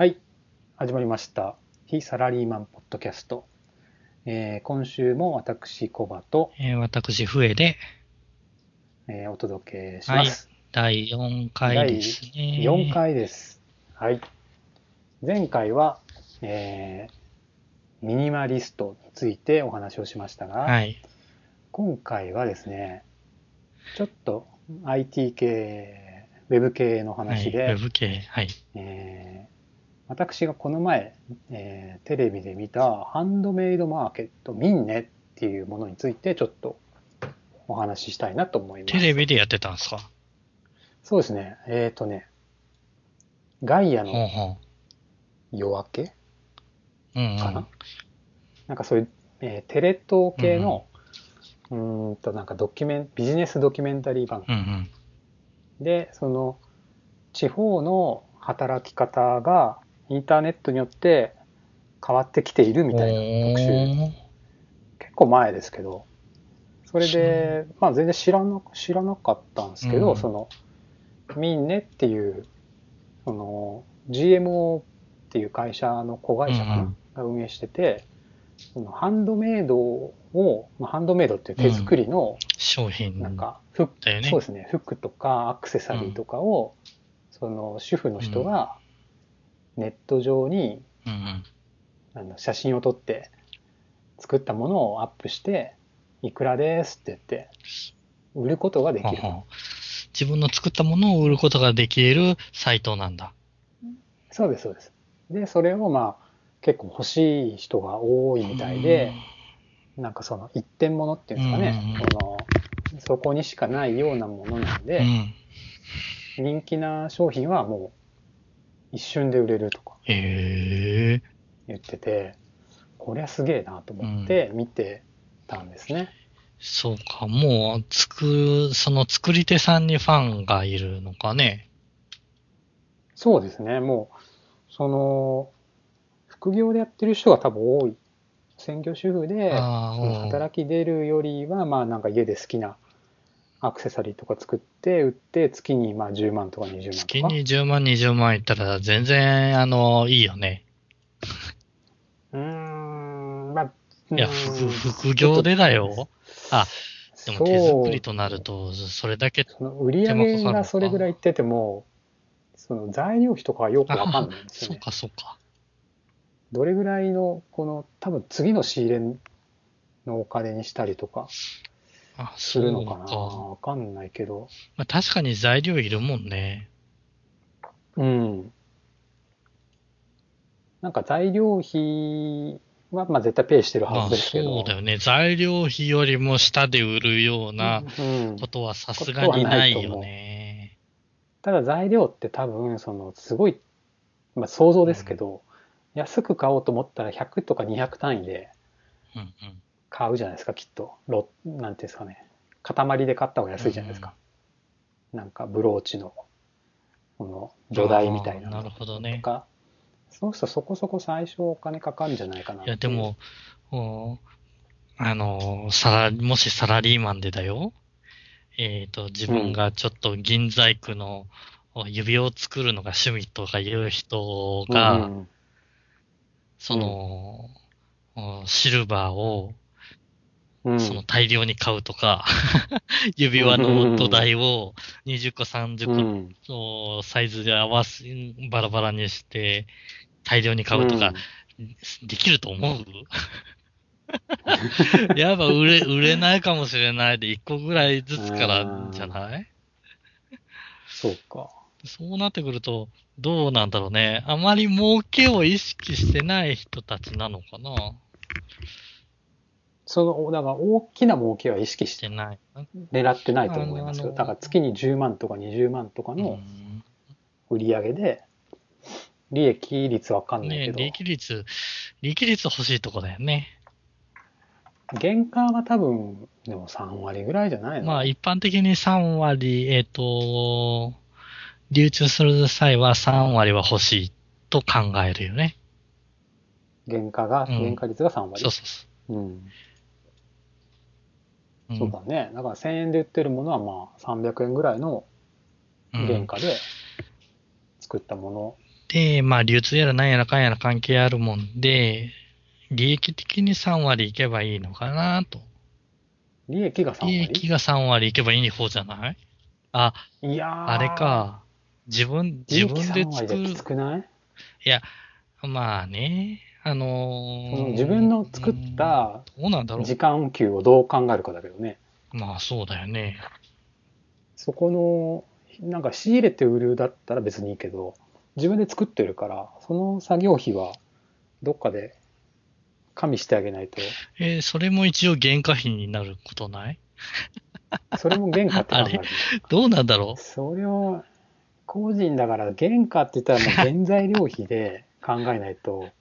はい、始まりました。非サラリーマンポッドキャスト。えー今週も私、コバと、えー私、笛で、えーお届けします。第4回ですね。4。回です。はい。前回は、えーミニマリストについてお話をしましたが、はい。今回はですね、ちょっと IT 系、ウェブ系の話で、はい、ウェブ系。はい。えー私がこの前、えーテレビで見たハンドメイドマーケットミンネっていうものについてちょっとお話ししたいなと思います。テレビでやってたんですか？そうですね。えっ、とね、ガイアのほ夜明け？う。うん、うん。かな、なんかそういう、えーテレ東系の、うーんとなんかドキュメン、ビジネスドキュメンタリー番うんう組ん。で、その地方の働き方がインターネットによって変わってきているみたいな特集。結構前ですけど、それで、まあ全然知らな、知らなかったんですけど、うん。その、ミンネっていう、その、GMO っていう会社の子会社が運営してて、そのハンドメイドを、まあ、ハンドメイドっていう手作りの、商品。なんか、フックだよね。そうですね、服とかアクセサリーとかを、その主婦の人がネット上にうんうん。あの写真を撮って作ったものをアップして、いくらですって言って、売ることができる。自分の作ったものを売ることができるサイトなんだ。そうです、そうです。で、それをまあ、結構欲しい人が多いみたいで、なんかその一点物っていうんですかね、うんそのそこにしかないようなものなんうで、ん。人気な商品はもう一瞬で売れるとか。言ってて、こりゃすげえなと思って見てたんですね。そうか、もう、作る、その作り手さんにファンがいるのかね。そうですね、もう、その、副業でやってる人が多分多い。専業主婦で、働き出るよりは、まあなんか家で好きなアクセサリーとか作って、売って、月にまあ10万とか20万とか。月に10万、20万いったら全然、あの、いいよね。うーん、まあ、いや、副業でだよ。あ、でも手作りとなると、それだけ、その売り上げがそれぐらいいってても、その材料費とかはよくわかんないんですよね。そうか、そうか。どれぐらいの、この、多分次の仕入れのお金にしたりとかあ、するのかな？わかんないけど。まあ、確かに材料いるもんね。うん。なんか材料費は、まあ絶対ペイしてるはまあ、ずですけど。そうだよね。材料費よりも下で売るようなうんことはさすがにないよね。ただ材料って多分、その、すごい、まあ想像ですけど、安く買おうと思ったら100とか200単位でうんうん。買うじゃないですか、きっと。ロなんていうんですかね。塊で買った方が安いじゃないですか。なんかブローチの、この土台みたいななるほどね。そうするとそこそこ最初お金かかるんじゃないかな。いや、で、も、おあの、サラ、もしサラリーマンでだよ。えっ、と、自分がちょっと銀細工のお指輪を作るのが趣味とかいう人が、うんその、おシルバーをうん、その大量に買うとか、指輪の土台を20個30個うん。のサイズで合わせ、バラバラにして大量に買うとか、できると思う？やっぱ売れ、売れないかもしれないで、1個ぐらいずつからじゃない？そうか。そうなってくると、どうなんだろうね。あまり儲けを意識してない人たちなのかな？その、だから大きな儲けは意識ししててない。狙ってないと思いますよ。だから月に10万とか20万とかうのん売り上げで、利益率わかんないねけど、利益率、利益率欲しいとこだよね。原価は多分、でも3割ぐらいじゃないの？まあ一般的に3割、えっ、と、流通する際は3割は欲しいと考えるよね。原価が、うん原価率が3割。そうそうそうん。う。んそうだね。だから1000円で売ってるものはまあ300円ぐらいのうん原価で作ったもので、まあ、流通やらなんやらかんやら関係あるもんで、利益的に3割いけばいいのかなと。利益が3割？利益が3割いけばいい方じゃない？あ、いやーあれ。か。自分、自分で3割作るいや、まあね、あのー自分の作った時間給をどう考えるかだけどね。う。まあそうだよね。そこの、なんか仕入れて売るだったら別にいいけど、自分で作ってるから、その作業費はどっかで加味してあげないと、えーそれも一応原価費になることない？それも原価って考える。どうなんだろそれを、個人だから原価って言ったらもう原材料費で考えないと、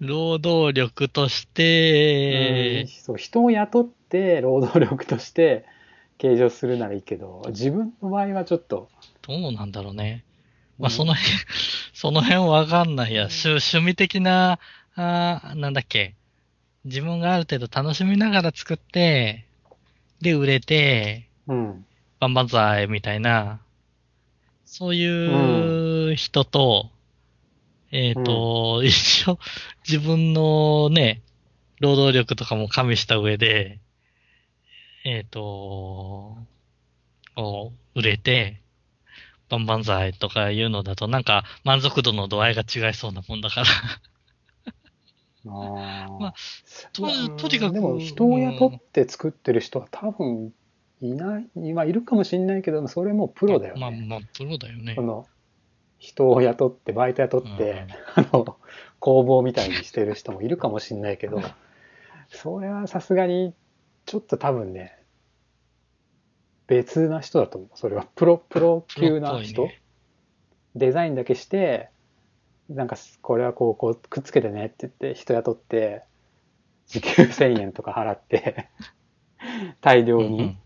う労働力としうん。て、そう人を雇って労働力として計上するならいいけど、自分の場合はちょっと、どうなんだろうね。まあ、うんその辺、その辺わかんないや。趣趣味的な、あーなんだっけ。自分がある程度楽しみながら作って、で、売れて、うん、バンバンザイみたいな、そういう人と、えっ、と、一応、自分のね、労働力とかも加味した上で、えっ、と、を売れて、バンバンザイとかいうのだと、なんか満足度の度合いが違いそうなもんだから。あー まあとまあとにかくでも人を雇って作ってる人は多分いない、今いるかもしれないけど、それもプロだよね。まあ、まあ、プロだよねそ。の人を雇って、バイト雇って、あの、工房みたいにしてる人もいるかもしれないけど、それはさすがに、ちょっと多分ね、別な人だと思う。それはプロ、プロ級な人、ね。デザインだけして、なんか、これはこう、こう、くっつけてねって言って、人雇って、時給1000円とか払って、大量うんうん。に、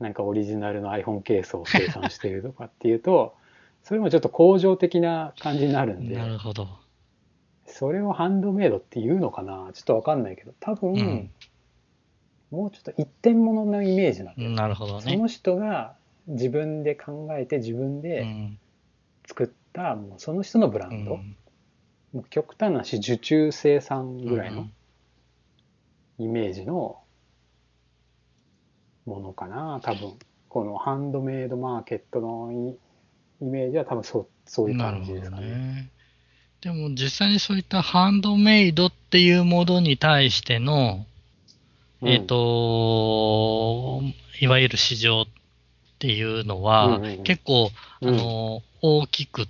なんかオリジナルの iPhone ケースを生産しているとかっていうと、それもちょっと工場的な感じになるんで、なるほど。それをハンドメイドって言うのかな？ちょっとわかんないけど、多分、うんもうちょっと一点物のイメージなんだよ。なるほどね。その人が自分で考えて自分うでん作った、もうその人のブランド、うんもう極端な話、受注生産ぐらいのうんイメージのものかな多分。このハンドメイドマーケットのイイメージは多分そうそういう感じですかね。ね。でも実際にそういったハンドメイドっていうものに対しての、うん。えっ、と、いわゆる市場っていうのは、うんうんうん。結構、あうん。の、大きく、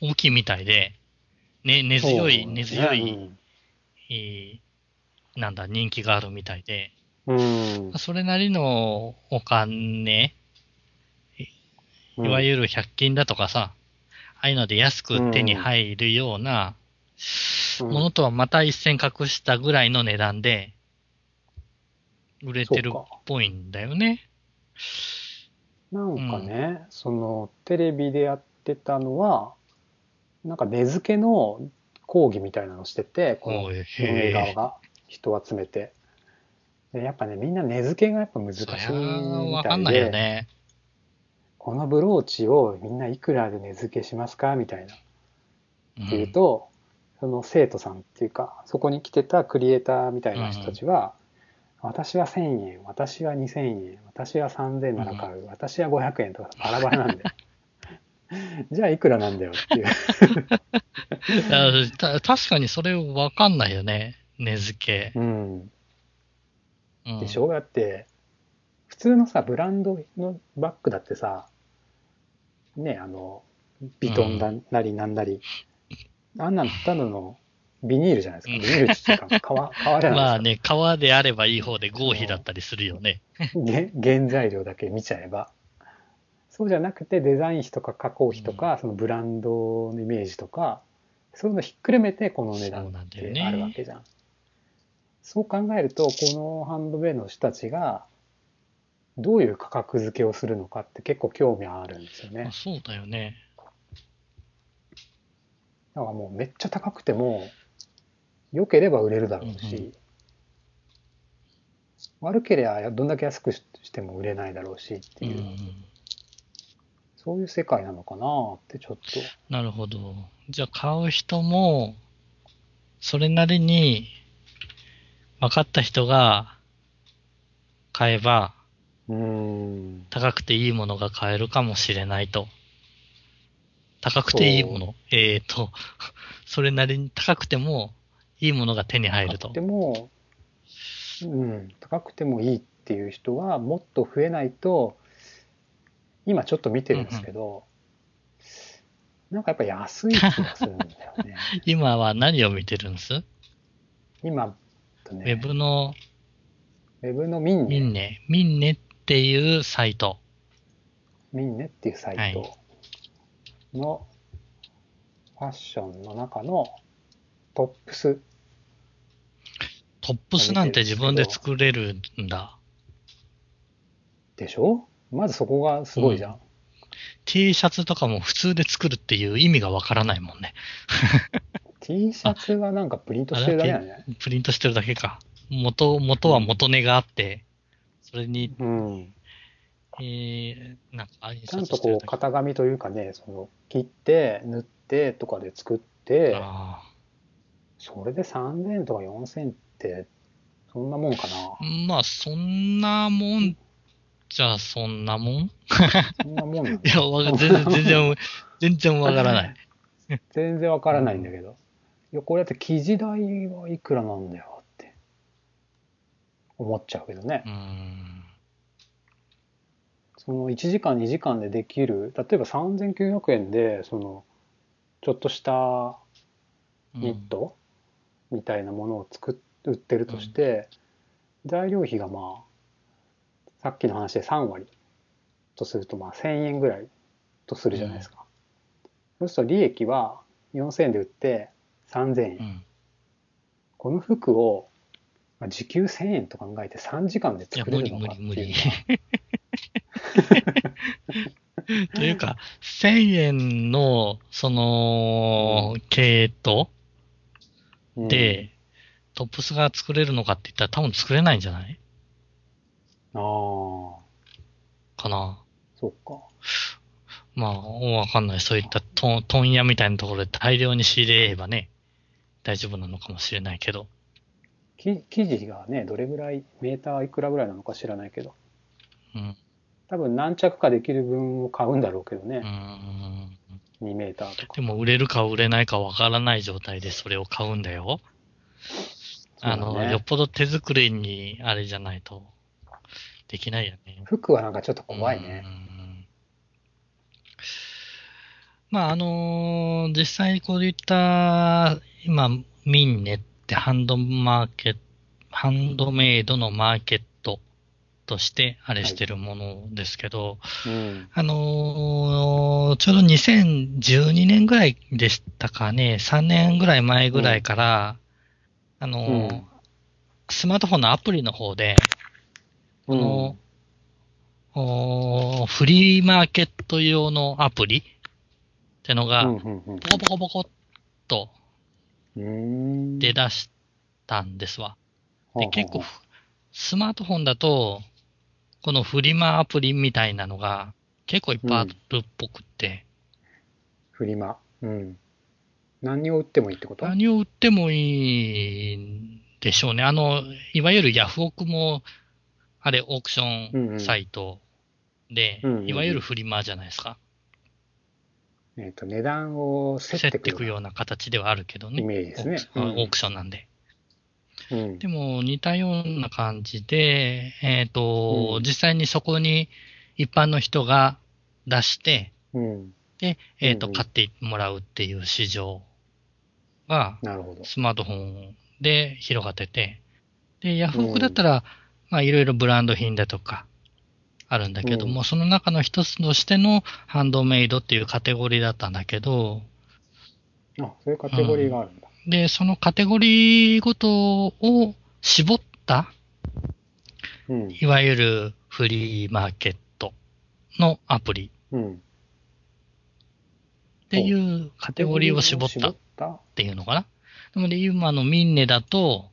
大きいみたいで、ね、根強い、根強い、うん。えーなんだ、人気があるみたいで、うん。それなりのお金、いわゆる100均だとかさ、ああいうので安く手に入るようなうんものとはまた一線隠したぐらいの値段で売れてるっぽいんだよね。なんかね、そのテレビでやってたのは、なんか根付けの講義みたいなのしてて、この運営側が人を集めて。でやっぱね、みんな根付けがやっぱ難しいそりゃみわかんないよたいで、ね。このブローチをみんないくらで値付けしますか？みたいな。うんっていうと、その生徒さんっていうか、そこに来てたクリエイターみたいな人たちは、私は1000円、私は2000円、私は3000なら買う、私は500円とかバラバラなんで。じゃあいくらなんだよっていう。確かにそれわかんないよね。値付け。うん。うん、でしょ？だって、普通のさ、ブランドのバッグだってさ、ね、あの、ビトンだなりなんなり、あんなんただのビニールじゃないですか。うんビニールっていうか、革、革じゃないですか。まあね、革であればいい方で合皮だったりするよね。げ原材料だけ見ちゃえば。そうじゃなくてデザイン費とか加工費とか、そのブランドのイメージとか、そういうのひっくるめてこの値段ってあるわけじゃん。そう考えると、このハンドメイドの人たちが、どういう価格付けをするのかって結構興味あるんですよねあ。そうだよね。だからもうめっちゃ高くても、良ければ売れるだろうし、うんうん悪ければどんだけ安くししても売れないだろうしってうんいう。そういう世界なのかなってちょっと。なるほど。じゃあ買う人も、それなりに分かった人が買えば。高くていいものが買えるかもしれないと。高くていいもの。えっ、ー、と、それなりに高くてもいいものが手に入ると。高く。ても、うん、高くてもいいっていう人はもっと増えないと、今ちょっと見てるんですけど、なんかやっぱ安い気がするんだよね。今は何を見てるんです？今、とね、ウェブのウェブのミンネ、ミンネ、ミンネっていうサイト。ミンネっていうサイトのファッションの中のトップス。トップスなんて自分で作れるんだ。でしょ？まずそこがすごいじゃん。T シャツとかも普通で作るっていう意味がわからないもんね。T シャツはなんかプリントしてるだけだね。プリントしてるだけか。元、元は元値があって、それに、うん。えー、なんか、印ちゃんとこう型紙というかね、その切って塗ってとかで作って、あそれで3000とか4000って、そんなもんかな。ーまあ、そんなもん、じゃあそんなもん？いそんなもんなんだや、わか全然、全然、全然わからない。全然わからないんだけど。いや、これだって生地代はいくらなんだよ思っちゃうけどねう。ん。その1時間2時間でできる、例えば3900円で、その、ちょっとしたニットみたいなものを作っ売ってるとして、材料費がまあ、さっきの話で3割とするとまあ1000円ぐらいとするじゃないですか。そうすると利益は4000円で売って3000円。うん。この服をまあ時給1000円と考えて3時間で作れるのかっていうのいや無理無理はというか、1000円の、その、系統うんで、トップスが作れるのかって言ったら多分作れないんじゃない？ああ、かな。そっか。まあ、わかんない。そういった問問屋みたいなところで大量に仕入れればね、大丈夫なのかもしれないけど。き生地がね、どれぐらい、メーターいくらぐらいなのか知らないけど、うん。多分何着かできる分を買うんだろうけどねう、ん。2メーターとかで。も売れるか売れないかわからない状態でそれを買うんだよ。あの、よっぽど手作りにあれじゃないと、できないよね。服はなんかちょっと怖いねう。んまあ、あのー実際にこういった、今、ミンネってハンドマーケット、ハンドメイドのマーケットとしてあれしてるものですけど、うん。あのーちょうど2012年ぐらいでしたかね、3年ぐらい前ぐらいから、あのーうんスマートフォンのアプリの方で、この、おーフリーマーケット用のアプリってのが、うんうんうんボコボコボコっと。出だしたんですわ。で、結構、スマートフォンだと、このフリマアプリみたいなのが結構いっぱいあるっぽくって、フリマ。うん。何を売ってもいいってこと？何を売ってもいいんでしょうね。あの、いわゆるヤフオクも、あれ、オークションサイトで、うんうんうんうんいわゆるフリマじゃないですか。えっと、値段を競競ってていくような形ではあるけどね。イメージですね。オークションなんで。うん。でも似たような感じで、えっ、と、うん実際にそこに一般の人が出して、うん。で、えっ、と、うんうん買ってもらうっていう市場が。スマートフォンで広がってて、で、ヤフオクだったら、まあいろいろブランド品だとかあるんだけども、うんその中の一つとしてのハンドメイドっていうカテゴリーだったんだけど、あ、そういうカテゴリーがあるんだ。で、そのカテゴリーごとを絞ったうん。いわゆるフリーマーケットのアプリうん。っていうカテゴリーを絞ったった？ていうのかな。なので今のミンネだと、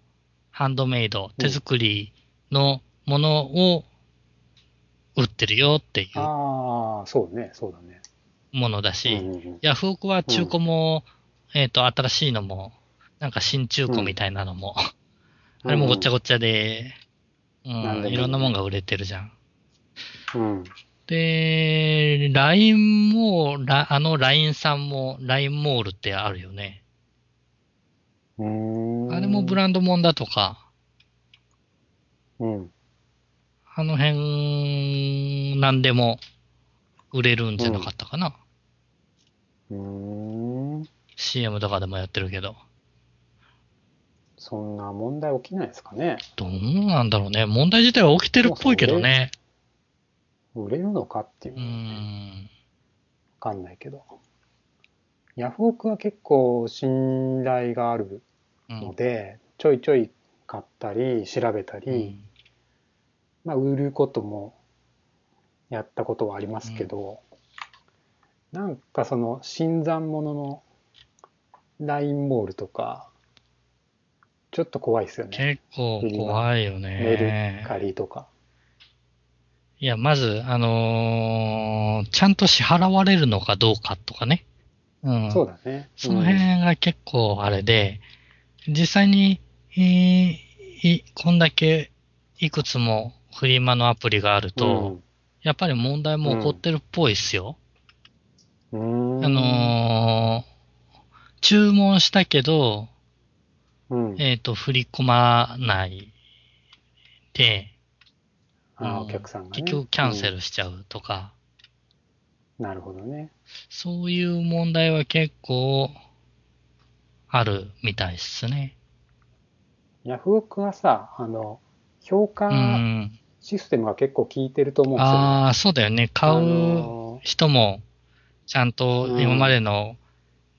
ハンドメイド、手作りのものを売ってるよっていうああ、そうね、そうだね。ものだし、うんうんうんヤフオクは中古も、えっ、と、新しいのも、なんか新中古みたいなのも、あれもごっちゃごっちゃで、うん、なんでもいろんなもんが売れてるじゃん。うん。で、LINE も、ラあの LINE さんも、LINE モールってあるよね。うーん。あれもブランドもんだとか、うん。あの辺、なんでも売れるんじゃなかったかな。うーん。CM とかでもやってるけど。そんな問題起きないですかね。どうなんだろうね。問題自体は起きてるっぽいけどね。売れるのかっていううのはわん。かんないけど。ヤフオクは結構信頼があるうんので、ちょいちょい買ったり調べたり、うんまあ売ることもやったことはありますけど、なんかその新参者のラインモールとか、ちょっと怖いですよね。結構怖いよメルね。カリとか。いや、まず、あのーちゃんと支払われるのかどうかとかね。うん。そうだね。その辺が結構あれで、実際に、えーい、こんだけいくつもフリマのアプリがあると、やっぱり問題も起こってるっぽいっすよ。うん、あのー注文したけど、うん、えっ、と、振り込まないで、あお客さんがね。結局キャンセルしちゃうとか、うんなるほどね。そういう問題は結構あるみたいっすね。ヤフオクはさ、あの、評う価ん。システムが結構効いてると思うんですよ、ね。ああ、そうだよね。買あうの人も、ちゃんとうん今までの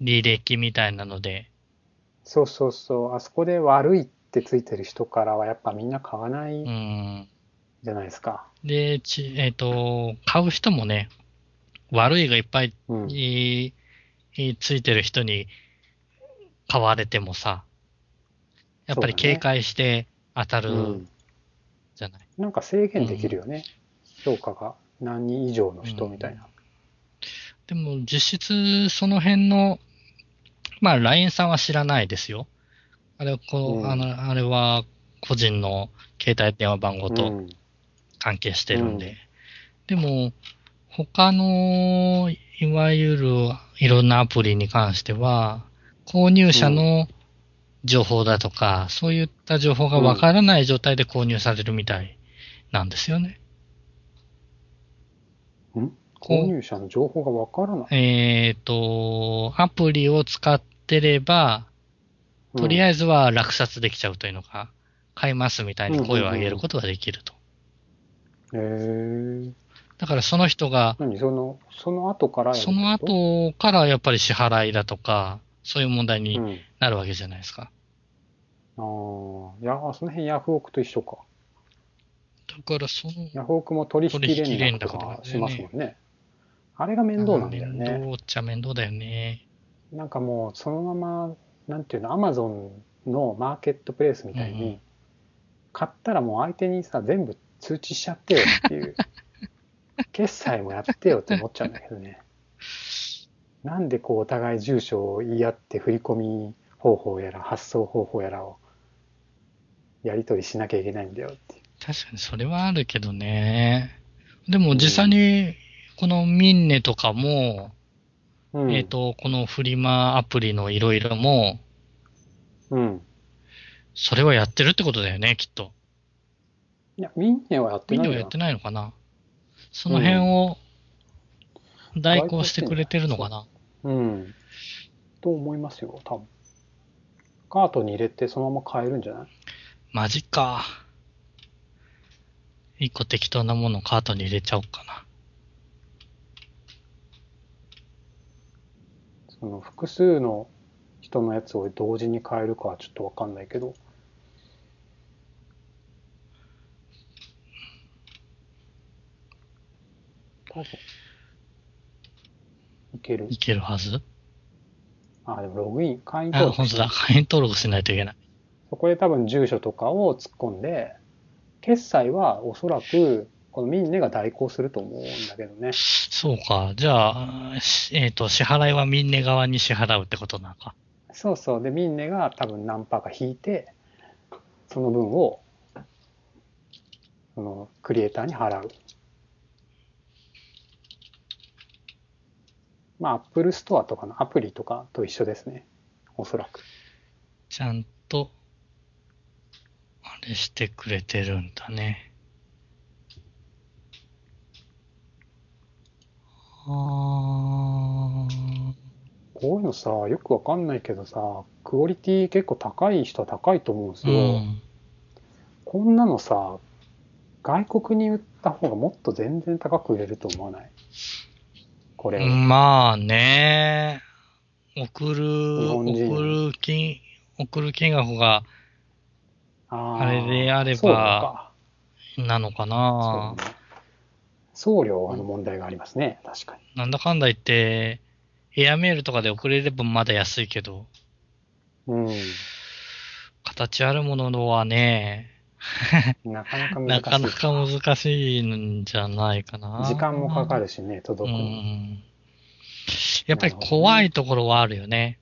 履歴みたいなので、そうそうそう。あそこで悪いってついてる人からはやっぱみんな買わないうん。じゃないですか。で、ちえっ、と、買う人もね、悪いがいっぱいうん。いいついてる人に買われてもさ、やっぱり警戒して当たるなんか制限できるよね。評価が何人以上の人みたいな。でも実質その辺の、まあ LINE さんは知らないですよ。あれこう、うんあの、あれは個人の携帯電話番号とうん関係してるんで。うんでも、他の、いわゆるいろんなアプリに関しては、購入者の情報だとか、そういった情報がわからない状態で購入されるみたいなんですよね。ん？購入者の情報がわからない。えっ、と、アプリを使ってれば、とりあええずは落札できちゃうというのか、買いますみたいに声を上げることができると。ず。へーだからその人が、何？その、その後からその後からやっぱり支払いだとか、そういう問題にうん。なるわけじゃないですか。ああ、いや、その辺ヤフオクと一緒か。だからその、ヤフオクも取引連連絡とかしますもんね。あれが面倒なんだよ面ね。倒っちゃ面倒だよね。なんかもうそのまま、なんていうの、アマゾンのマーケットプレイスみたいに、買ったらもう相手にさ、全部通知しちゃってよっていう、決済もやってよって思っちゃうんだけどね。なんでこうお互い住所を言い合って振り込み方法やら発送方法やらをやり取りしなきゃいけないんだよっ。確かにそれはあるけどね。でも実際に、このミンネとかも、うん、えっ、と、このフリマアプリのいろいろも、うん。それはやってるってことだよね、きっと。いや、ミンネはやってないミンネはやってないのかなその辺を代行してくれてるのかな、うん。と思いますよ、多分。カートに入れてそのまま買えるんじゃない？マジか。一個適当なものをカートに入れちゃおうかな。その複数の人のやつを同時に買えるかはちょっとわかんないけど。多分。いける？い。けるはず？あ、でもログイン、会員あ、登録本当だ。会員登録しないといけない。そこで多分住所とかを突っ込んで、決済はおそらくこのミンネが代行すると思うんだけどね。そうか。じゃあ、しえっ、と、支払いはミンネ側に支払うってことなのか。そうそう。で、ミンネが多分何パーか引いて、その分を、そのクリエイターに払う。まあ、アップルストアとかのアプリとかと一緒ですね。おそらく。ちゃんと、してくれてるんだね。あーこういうのさ、よくわかんないけどさ、クオリティ結構高い人は高いと思うんですうよ。ん。こんなのさ、外国に売った方がもっと全然高く売れると思わない？これを。まあね、送る、送る金、送る金額が、あれであればなのかなね送料の問題がありますね、確かに。なんだかんだ言って、エアメールとかで送れればまだ安いけど、うん。形あるものはね、なかなか難しい。なかなか難しいんじゃないかな。時間もかかるしね、う届くの。ん。やっぱり怖いところはあるよね。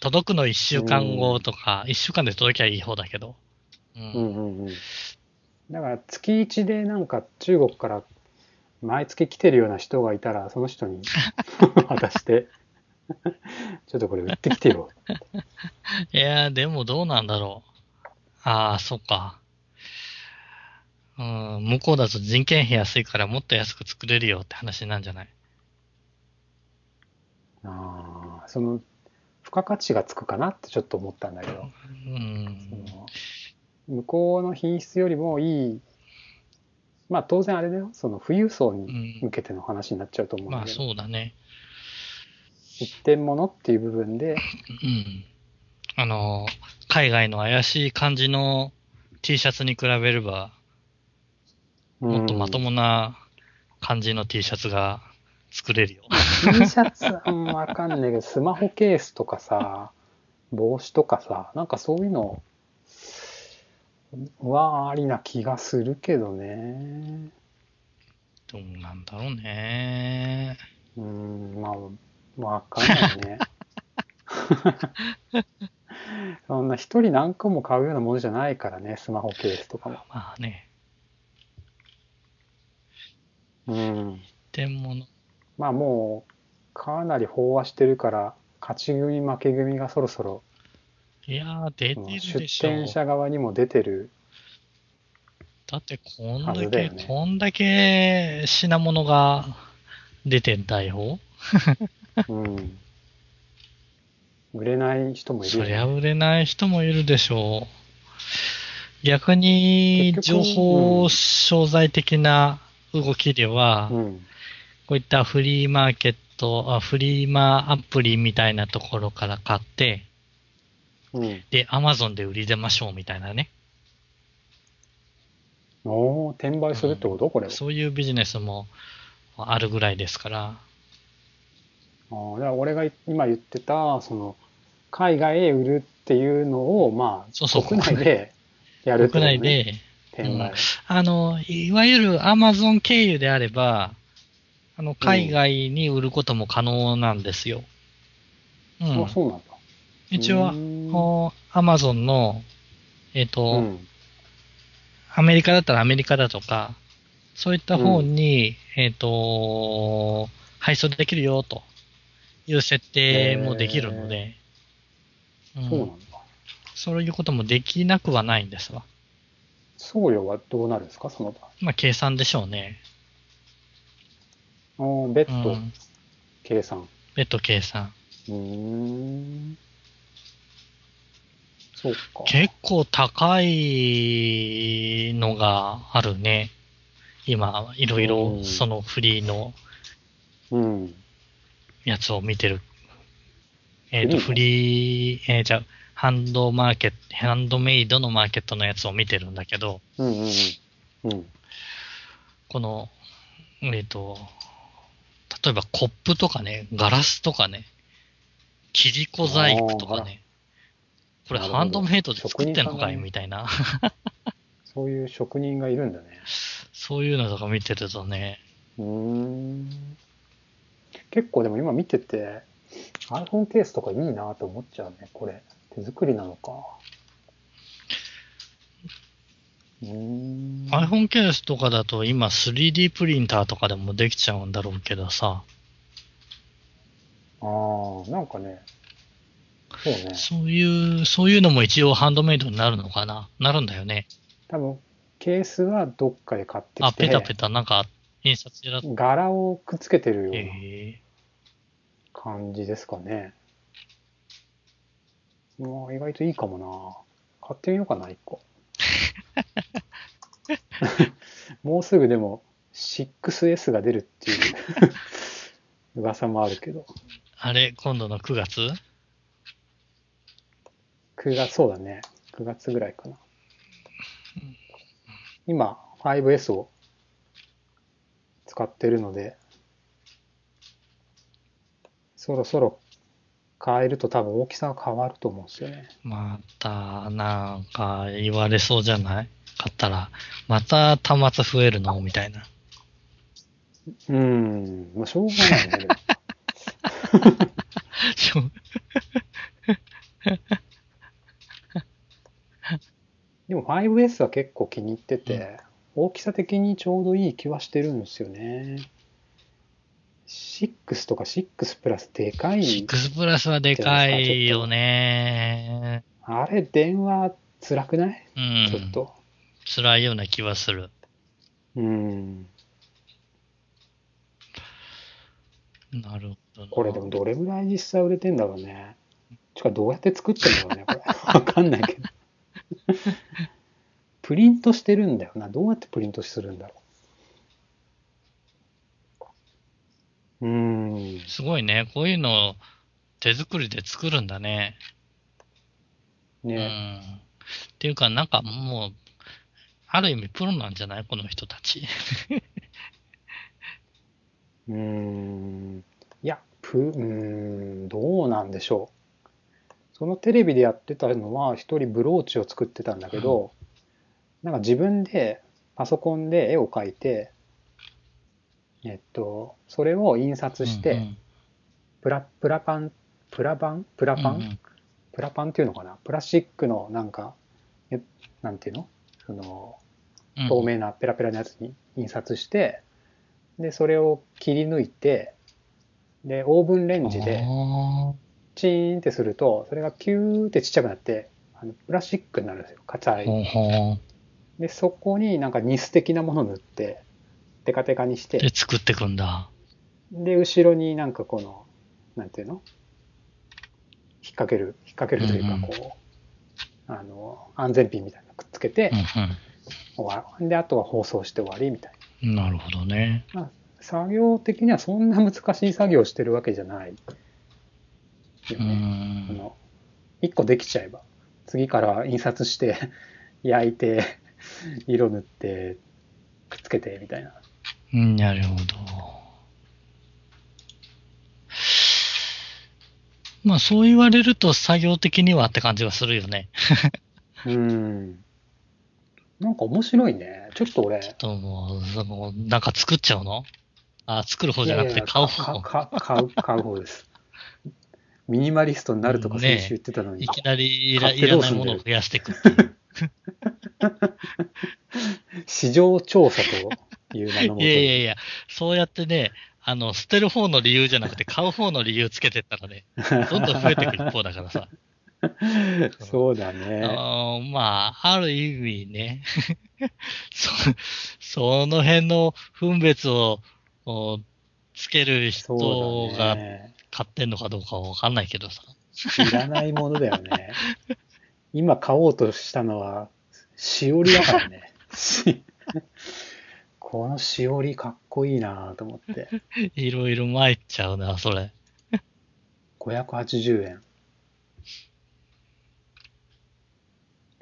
届くの一週間後とか、一週間で届きゃいい方だけど。う。うんんうんうん。だから月一でなんか中国から毎月来てるような人がいたら、その人に 渡して、ちょっとこれ売ってきてよ。いや、でもどうなんだろう。ああ、そっか。うん、向こうだと人件費安いからもっと安く作れるよって話なんじゃない？ああ、その、付加価値がつくかなってちょっと思ったんだけど、うん。その向こうの品質よりもいい、まあ当然あれだよ、その富裕層に向けての話になっちゃうと思うんまあだけど、そうだね。一点物っていう部分で、うん。あの、海外の怪しい感じの T シャツに比べれば、もっとまともな感じの T シャツが作れるよ。T シャツあんまわかんないけど、スマホケースとかさ、帽子とかさ、なんかそういうのはありな気がするけどね。どうなんだろうね。うーん、まあ、わかんないね。そんな一人何個も買うようなものじゃないからね、スマホケースとかも。まあね。うん。でもの、まあもう、かなり飽和してるから、勝ち組負け組がそろそろ、いやー、出てる出でしょ。店者側にも出てる。だってこんだけ、だよねこんだけ品物が出てんだよ。うん。売れない人もいるよ、ね。そりゃ売れない人もいるでしょう。逆に、情報うん商材的な動きでは、うん。こういったフリーマーケット、あフリーマアプリみたいなところから買って、うん。で、アマゾンで売り出ましょうみたいなね。おお、転売するってこと、これは。そういうビジネスもあるぐらいですから。ああ、俺が今言ってた、その、海外へ売るっていうのを、まあ、そうそう国内でやるね、国内で、転売。あの、いわゆるアマゾン経由であれば、あの、海外に売ることも可能なんですよ。うん。あ、そうなんだ。一応アマゾンの、えっ、と、うん。アメリカだったらアメリカだとか、そういった方に、えっ、と、配送できるよという設定もできるので、うんそうなんだ。そういうこともできなくはないんですわ。送料はどうなるんですか、その場まあ、計算でしょうね。合。ああ、別途うん。計算。別途計算。うーん。そうか。結構高いのがあるね。今、いろいうろんそのフリーのうん。やつを見てる。えっ、と、フフリー、えーじゃあハンドマーケット、ハンドメイドのマーケットのやつを見てるんだけど、うんうんうん。うん。この、えっ、と、例えばコップとかね、ガラスとかね、切り子細工とかね、これハンドメイドで作ってんのかいみたいな。そういう職人がいるんだね。そういうのとか見てるとね、うーん。結構でも今見てて、iPhone ケースとかいいなと思っちゃうね、これ。手作りなのか。iPhone ケースとかだと今 3D プリンターとかでもできちゃうんだろうけどさ、ああ、なんかね、そうね。そういう、そういうのも一応ハンドメイドになるのかな？なるんだよね。多分、ケースはどっかで買ってあ、きて、ペタペタなんか印刷でだと。柄をくっつけてるようなえ感じですかね。もう意外といいかもな。買ってみようかな、一個。もうすぐでも 6S が出るっていう 噂もあるけど。あれ、今度の9月？9月、そうだね。9月ぐらいかな。今、5S を使ってるので、そろそろ変えると多分大きさが変わると思うんですよね。また、なんか言われそうじゃない？買ったら、また端末増えるの？みたいな。うーん、まあしょうがないね。でもしょ でも 5S は結構気に入ってて、大きさ的にちょうどいい気はしてるんですよね。6とか6プラスでかい。6プラスはでかいよね。あれ電話辛くない、うん。ちょっと。辛いような気はする。うん。なるほどな。これでもどれぐらい実際売れてんだろうね。ちかどうやって作ってんだろうね、これ。わかんないけど。プリントしてるんだよな。どうやってプリントするんだろう。うーん。すごいね。こういうのを手作りで作るんだね。うね。ん。っていうか、なんかもう、ある意味プロなんじゃない？この人たち。うーん。いや、プ、うーん、どうなんでしょう。そのテレビでやってたのは、一人ブローチを作ってたんだけど、なんか自分でパソコンで絵を描いて、えっと、それを印刷して、うんプラ、プラパン、プラパン？プラパン、うんうん。プラパンっていうのかな？プラスチックのなんか、えなんていうの？その、うん透明なペラペラのやつに印刷して、で、それを切り抜いて、で、オーブンレンジであチーンってすると、それがキューってちっちゃくなって、あのプラスチックになるんですよ。硬ーほうい。ほで、そこになんかニス的なものを塗って、テカテカにしう。でて、、作ってくんだ。で、後ろになんかこの、なんていうの？引っ掛ける、引っ掛けるといううんうんか、こう、あの、安全ピンみたいなのくっつけてう、終わで、あとは包装して終わりみたいんうん。なるほどね。な。作業的にはそんな難しい作業をしてるわけじゃないようね。そん。の、一個できちゃえば、次から印刷して、焼いて、色塗って、くっつけて、みたいな。うんなるほど。まあそう言われると作業的にはって感じがするよね。うん。なんか面白いね。ちょっと俺、ともう、その、なんか作っちゃうの？あ、作る方じゃなくていやいや買う方。かか買う、買う方です。ミニマリストになるとか先週言ってたのに、いきなりいらいらないものを増やしていくっていう。市場調査という名のもといやいやいや、そうやってね、あの、捨てる方の理由じゃなくて買う方の理由つけてったらね、どんどん増えていく一方だからさ。そうだね。あーまあ、ある意味ね、そ、その辺の分別をおつける人がね。買ってんのかどうかはわかんないけどさ。いらないものだよね。今買おうとしたのは、しおりだからね。し このしおりかっこいいなと思って。いろいろ参っちゃうな、それ。580円。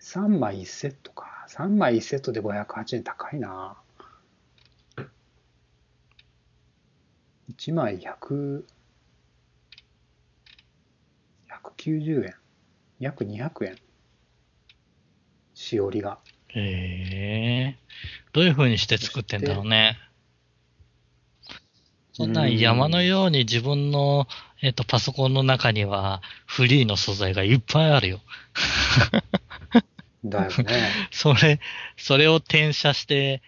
3枚1セットか。3枚1セットで508円高いな1枚100、190円。約200円。しおりが。へえどういう風にして作ってんだろうね。そんなん山のように自分の、えっ、と、パソコンの中にはフリーの素材がいっぱいあるよ。だよね。それ、それを転写して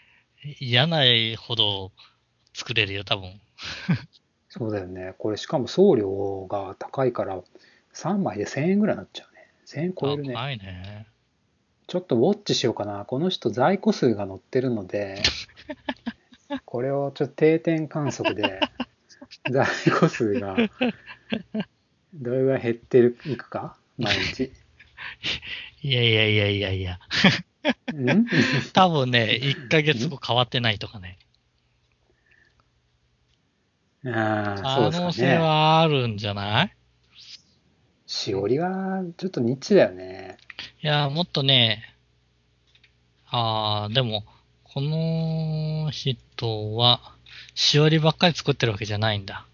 嫌ないほど作れるよ、多分。そうだよね。これしかも送料が高いから、3枚で1000円ぐらいになっちゃうね。1000円超えるね。高いね。ちょっとウォッチしようかな。この人在庫数が載ってるので、これをちょっと定点観測で、在庫数がどれぐらい減ってるいくか？毎日。いやいやいやいやいや。ん？多分ね、1ヶ月後変わってないとかね。ああ、そう可能性。はあるんじゃない？しおりはちょっとニッチだよね。いや、もっとね、ああ、でも、この人は、しおりばっかり作ってるわけじゃないんだ。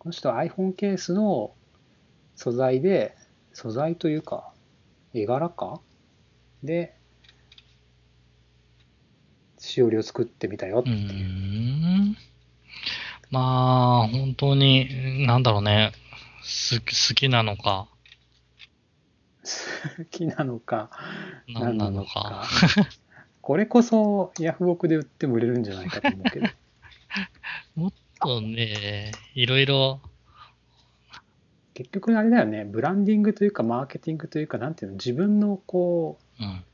この人は iPhone ケースの素材で、素材というか、絵柄か？で、しおりを作ってみたよってうーいう。ん。まあ、本当に、なんだろうね。す好きなのか、好きなのか、何なのか。これこそヤフオクで売っても売れるんじゃないかと思うけど。もっとね、いろいろ、結局あれだよね、ブランディングというかマーケティングというか、なんていうの、自分のこう、うん、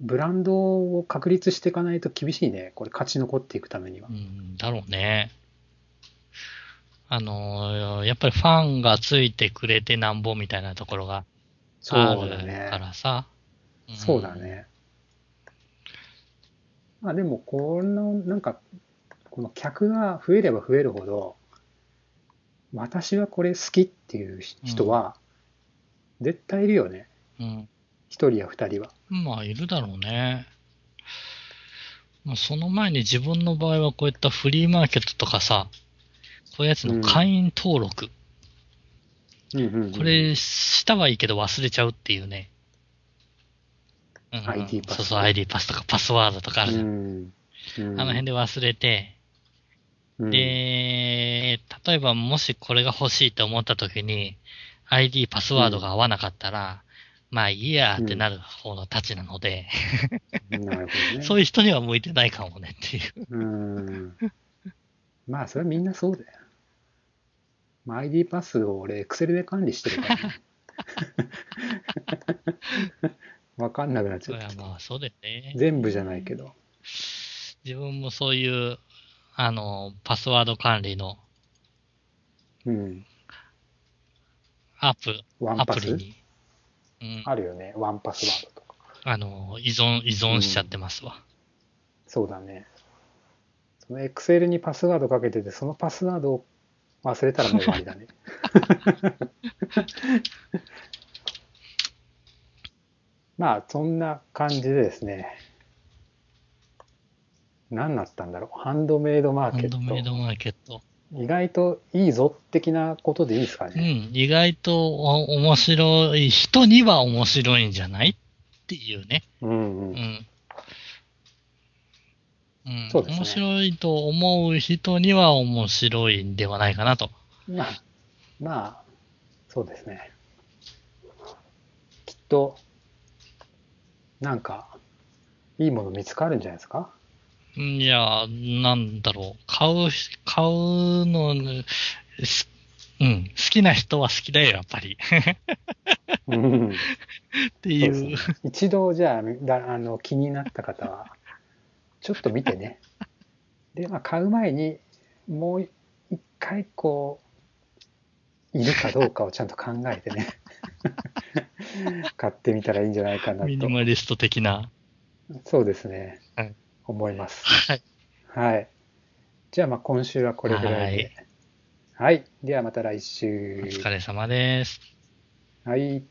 ブランドを確立していかないと厳しいね。これ勝ち残っていくためにはう。ん、だろうね。あの、やっぱりファンがついてくれてなんぼみたいなところがそうあるだねか。らさ。んそうだ。ね。まあでも、この、なんか、この客が増えれば増えるほど、私はこれ好きっていう人は、絶対いるよね。うん。一人や二人は。まあ、いるだろうね。まあ、その前に自分の場合はこういったフリーマーケットとかさ、こういうやつの会員登録。うんうんうんこれ、したはいいけど忘れちゃうっていうね。うんうん ID パスそうそう、ID パスとかパスワードとかあるじゃん。うんうんあの辺で忘れて、うんで、例えばもしこれが欲しいと思った時に、ID、パスワードが合わなかったら、まあいいやってなる方のたちなので、ね。そういう人には向いてないかもねっていう。うん。まあ、それはみんなそうだよ。まあ、ID パスを俺、Excel で管理してるから、ね。わかんなくなっちゃゃった。まあそうだよね。全部じゃないけど。自分もそういう、あの、パスワード管理のうん。アプ、アワンパス？プリに、うん、あるよね。ワンパスワードとか。あの、依存、依存しちゃってますわ。そうだね。その Excel にパスワードかけてて、そのパスワードを忘れたらもう終わりだね。まあ、そんな感じでですね。何だったんだろう。ハンドメイドマーハケット。ンドメイドマーケット。意外といいぞ的なことでいいですかうね。ん、意外とお面白い人には面白いんじゃないっていうね。うんう。うんん。うん、そうですね面白いと思う人には面白いんではないかなと。まあ、まあ、そうですね。きっと、なんか、いいもの見つかるんじゃないですか？いや、なんだろう。買う、買うの、すうん、好きな人は好きだよ、やっぱり。うん。っていう。ね一度、じゃあだあの、気になった方は、ちょっと見てね。で、まあ、買う前に、もう一回、こう、いるかどうかをちゃんと考えてね。買ってみたらいいんじゃないかなミニと。マリスト的な。そうですね。はい思います。はい。はい。じゃあ、まあ、今週はこれぐらいで。はい。では、また来週。お疲れ様です。はい。